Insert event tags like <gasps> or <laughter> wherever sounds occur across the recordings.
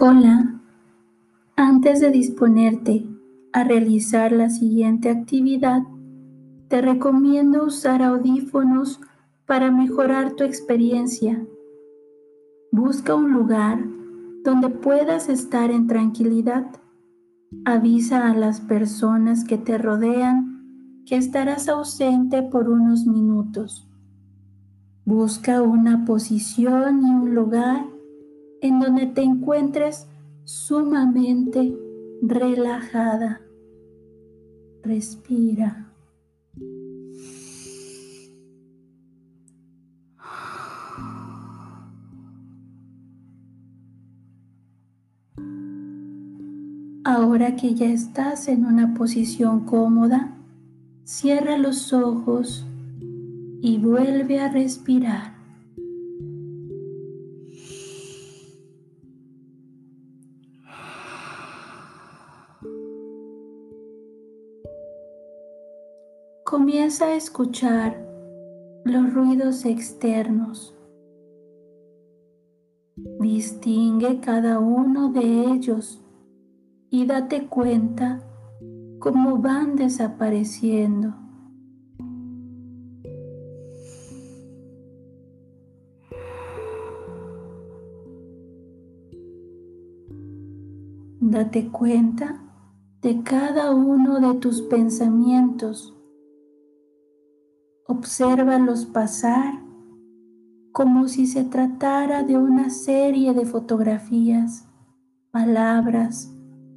Hola, antes de disponerte a realizar la siguiente actividad, te recomiendo usar audífonos para mejorar tu experiencia. Busca un lugar donde puedas estar en tranquilidad. Avisa a las personas que te rodean que estarás ausente por unos minutos. Busca una posición y un lugar en donde te encuentres sumamente relajada. Respira. Ahora que ya estás en una posición cómoda, cierra los ojos y vuelve a respirar. Comienza a escuchar los ruidos externos. Distingue cada uno de ellos y date cuenta cómo van desapareciendo. Date cuenta de cada uno de tus pensamientos. Obsérvalos pasar como si se tratara de una serie de fotografías, palabras,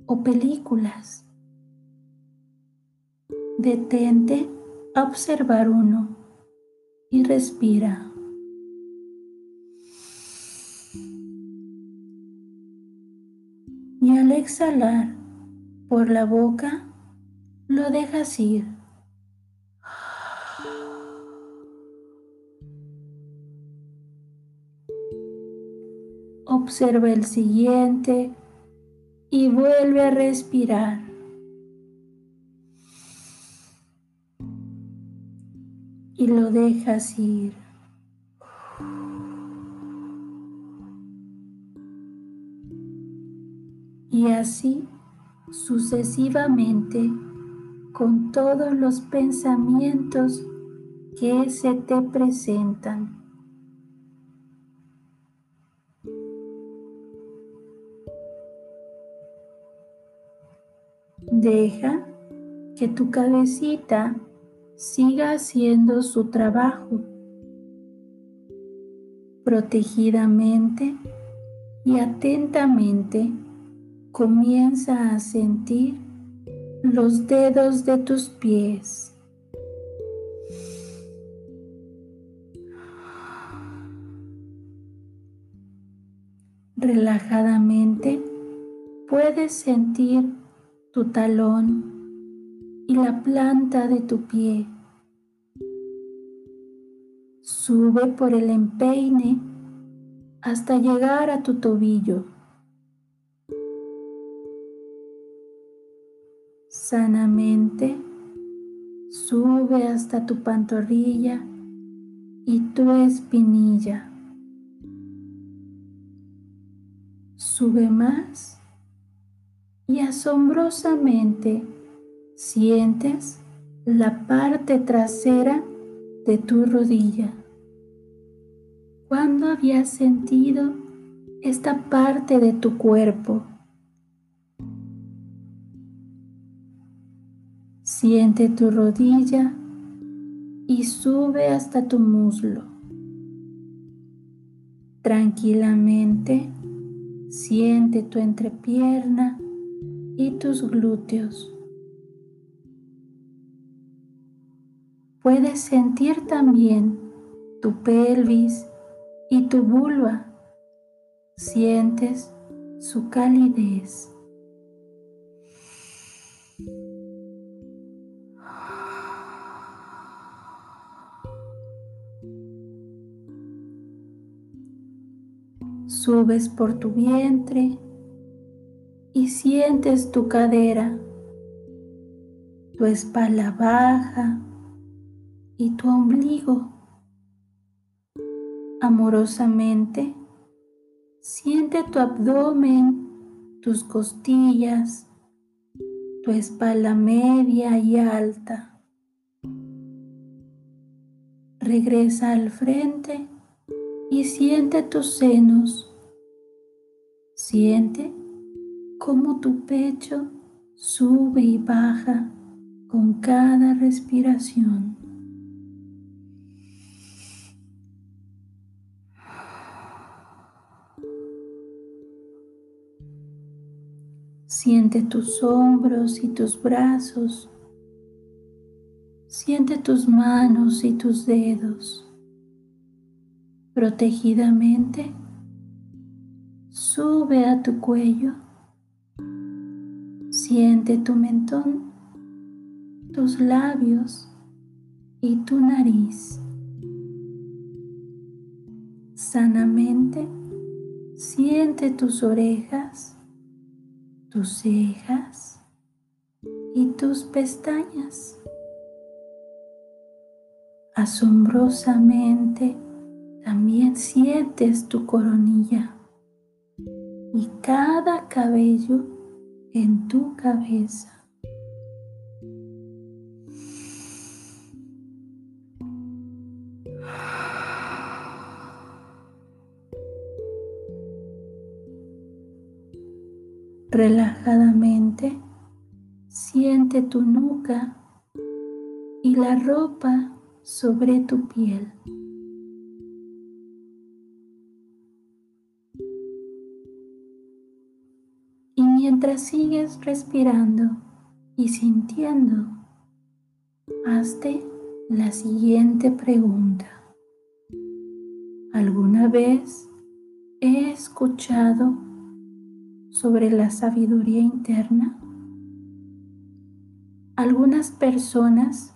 o películas. Detente a observar uno y respira. Y al exhalar por la boca, lo dejas ir. Observa el siguiente y vuelve a respirar. Y lo dejas ir. Y así sucesivamente con todos los pensamientos que se te presentan. Deja que tu cabecita siga haciendo su trabajo protegidamente y atentamente comienza a sentir los dedos de tus pies. Relajadamente puedes sentir tu talón y la planta de tu pie. Sube por el empeine hasta llegar a tu tobillo. Sanamente sube hasta tu pantorrilla y tu espinilla. Sube más y asombrosamente sientes la parte trasera de tu rodilla. ¿Cuándo habías sentido esta parte de tu cuerpo? Siente tu rodilla y sube hasta tu muslo. Tranquilamente siente tu entrepierna y tus glúteos. Puedes sentir también tu pelvis y tu vulva. Sientes su calidez. Subes por tu vientre y sientes tu cadera, tu espalda baja y tu ombligo. Amorosamente, siente tu abdomen tus costillas, tu espalda media y alta. Regresa al frente y siente tus senos. Siente cómo tu pecho sube y baja con cada respiración. Siente tus hombros y tus brazos. Siente tus manos y tus dedos. Protegidamente, sube a tu cuello. Siente tu mentón, tus labios y tu nariz. Sanamente, siente tus orejas tus cejas y tus pestañas. Asombrosamente también sientes tu coronilla y cada cabello en tu cabeza. Relajadamente siente tu nuca y la ropa sobre tu piel. Mientras sigues respirando y sintiendo, hazte la siguiente pregunta. ¿Alguna vez he escuchado sobre la sabiduría interna? Algunas personas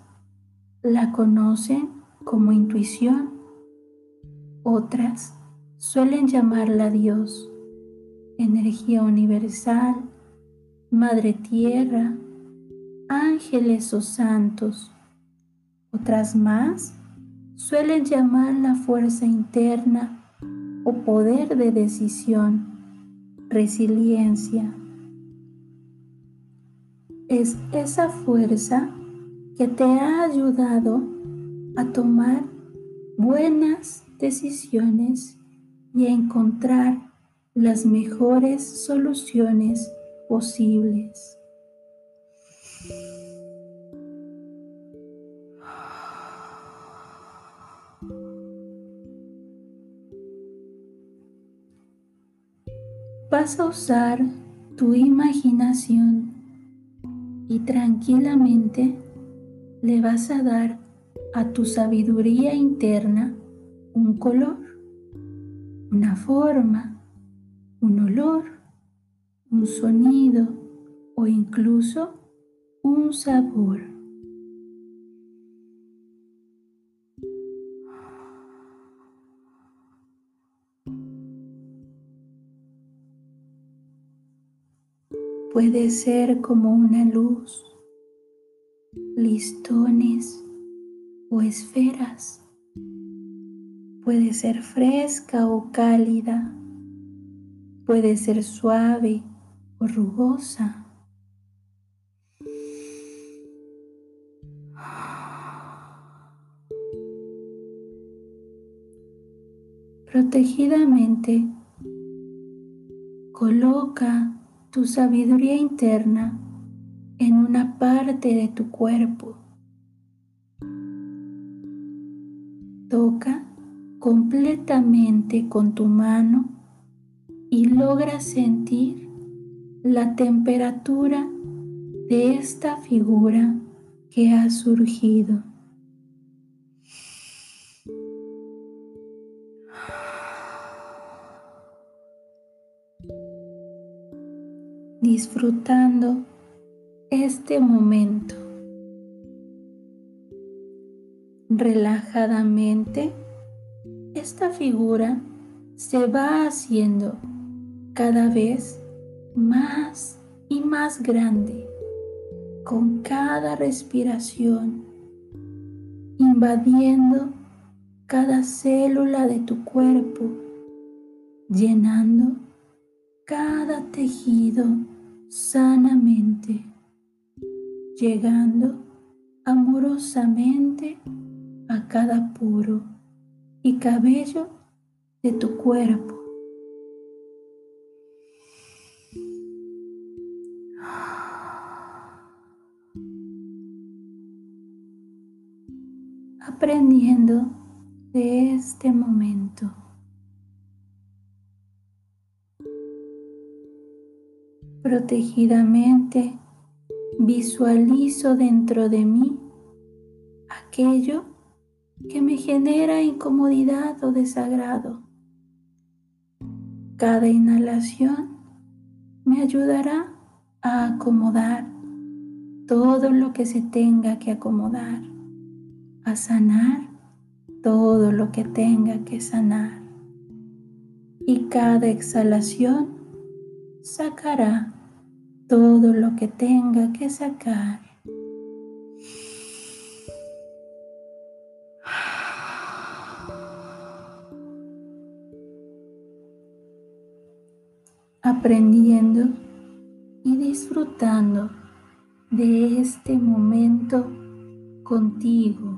la conocen como intuición, otras suelen llamarla Dios, energía universal, Madre Tierra, ángeles o santos. Otras más suelen llamarla fuerza interna o poder de decisión resiliencia. Es esa fuerza que te ha ayudado a tomar buenas decisiones y a encontrar las mejores soluciones posibles. vas a usar tu imaginación y tranquilamente le vas a dar a tu sabiduría interna un color, una forma, un olor, un sonido o incluso un sabor. Puede ser como una luz, listones o esferas. Puede ser fresca o cálida. Puede ser suave rugosa. Protegidamente, coloca tu sabiduría interna en una parte de tu cuerpo. Toca completamente con tu mano y logra sentir la temperatura de esta figura que ha surgido. disfrutando este momento. Relajadamente, esta figura se va haciendo cada vez más y más grande con cada respiración, invadiendo cada célula de tu cuerpo, llenando cada tejido sanamente, llegando amorosamente a cada poro y cabello de tu cuerpo. Aprendiendo de este momento. Protegidamente visualizo dentro de mí aquello que me genera incomodidad o desagrado. Cada inhalación me ayudará a acomodar todo lo que se tenga que acomodar, a sanar todo lo que tenga que sanar. Y cada exhalación sacará todo lo que tenga que sacar. aprendiendo y disfrutando de este momento contigo.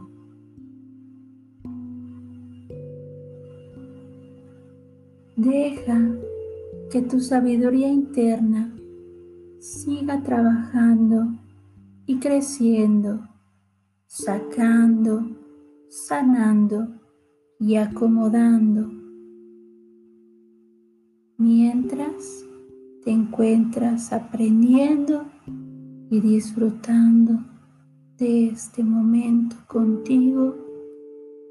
Deja que tu sabiduría interna siga trabajando y creciendo, sacando, sanando y acomodando mientras te encuentras aprendiendo y disfrutando de este momento contigo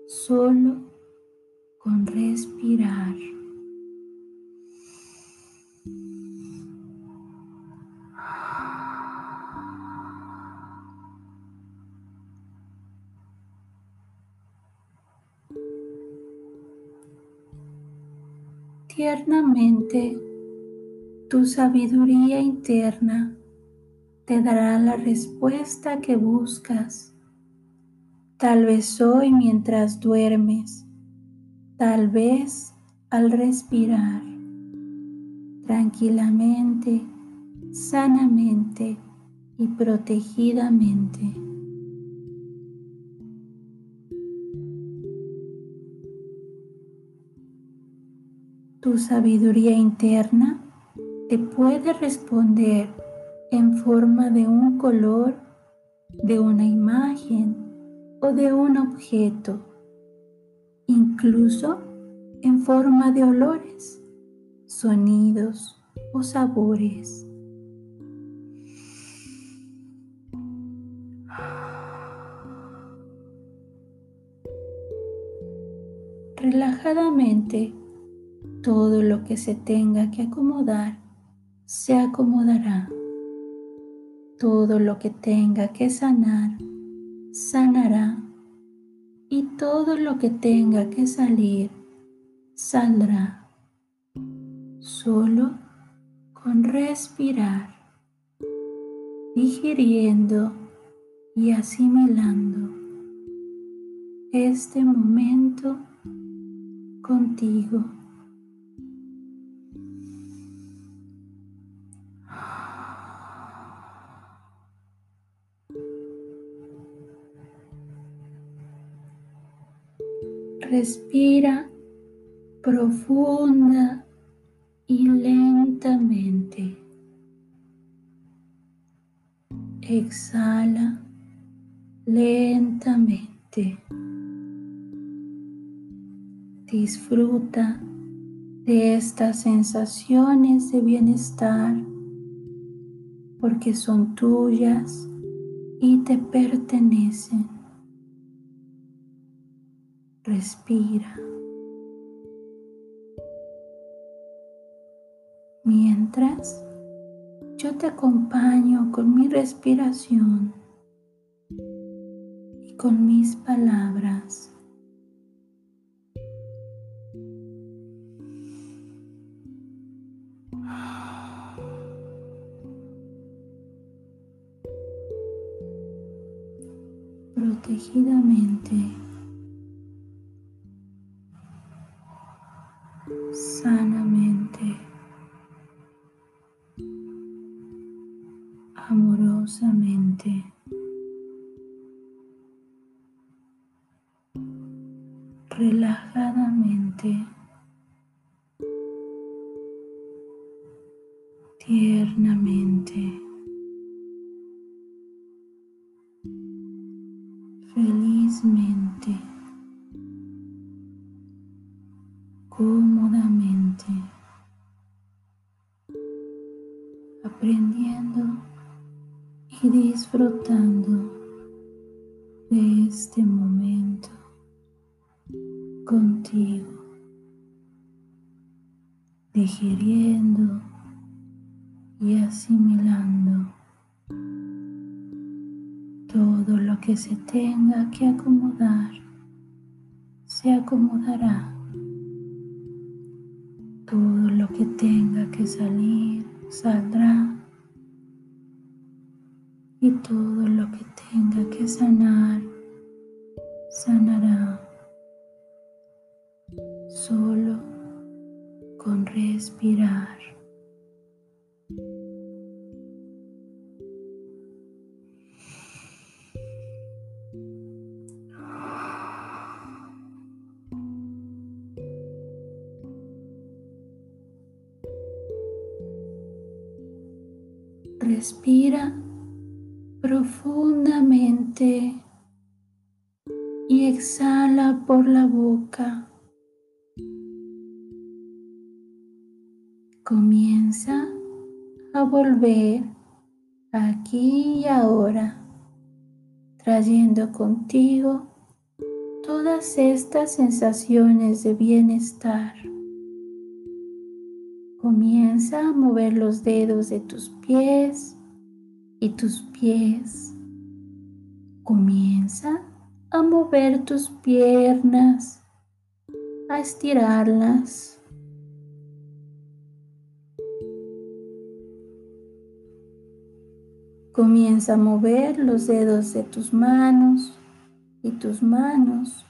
solo con respirar. Tiernamente, tu sabiduría interna te dará la respuesta que buscas. Tal vez hoy mientras duermes, tal vez al respirar, tranquilamente, sanamente y protegidamente. Tu sabiduría interna te puede responder en forma de un color, de una imagen o de un objeto, incluso en forma de olores, sonidos o sabores. Relajadamente todo lo que se tenga que acomodar se acomodará. Todo lo que tenga que sanar, sanará. Y todo lo que tenga que salir, saldrá. Solo con respirar, digiriendo y asimilando este momento contigo. Respira profunda y lentamente. Exhala lentamente. Disfruta de estas sensaciones de bienestar porque son tuyas y te pertenecen. Respira. Mientras yo te acompaño con mi respiración y con mis palabras. sanamente, amorosamente. relajadamente. Disfrutando de este momento contigo, digiriendo y asimilando todo lo que se tenga que acomodar, se acomodará. Todo lo que tenga que salir, saldrá. Y todo lo que tenga que sanar, sanará. Solo con respirar. Trayendo contigo todas estas sensaciones de bienestar. Comienza a mover los dedos de tus pies y tus pies. Comienza a mover tus piernas, a estirarlas. Comienza a mover los dedos de tus manos y tus manos.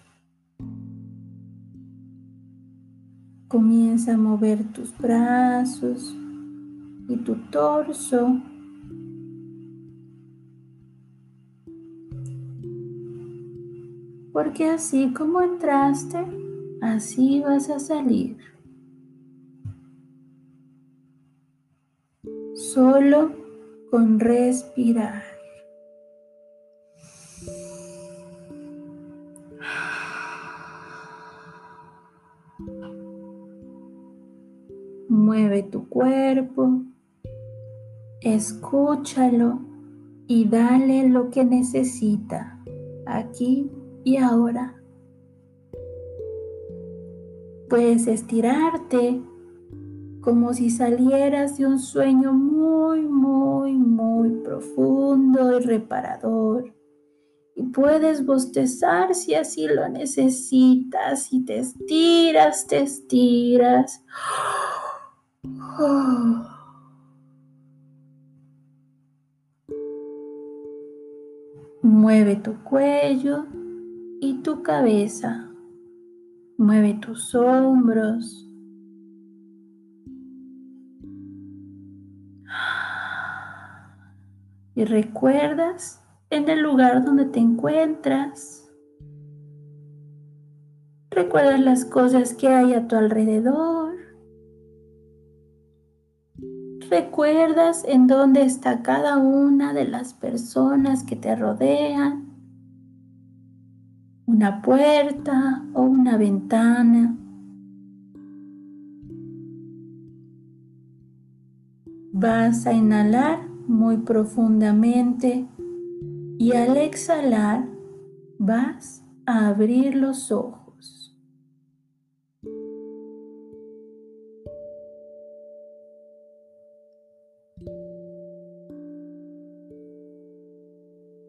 Comienza a mover tus brazos y tu torso. Porque así como entraste, así vas a salir. Solo con respirar. Mueve tu cuerpo, escúchalo y dale lo que necesita aquí y ahora. Puedes estirarte como si salieras de un sueño muy, muy, muy profundo y reparador. Y puedes bostezar si así lo necesitas y te estiras, te estiras. <gasps> Mueve tu cuello y tu cabeza. Mueve tus hombros. Y recuerdas en el lugar donde te encuentras. Recuerdas las cosas que hay a tu alrededor. recuerdas en dónde está cada una de las personas que te rodean, una puerta o una ventana. Vas a inhalar muy profundamente y al exhalar vas a abrir los ojos.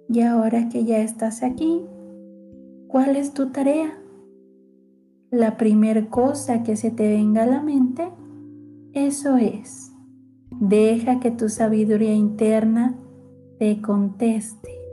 Y ahora que ya estás aquí, ¿cuál es tu tarea? La primera cosa que se te venga a la mente, eso es. Deja que tu sabiduría interna te conteste.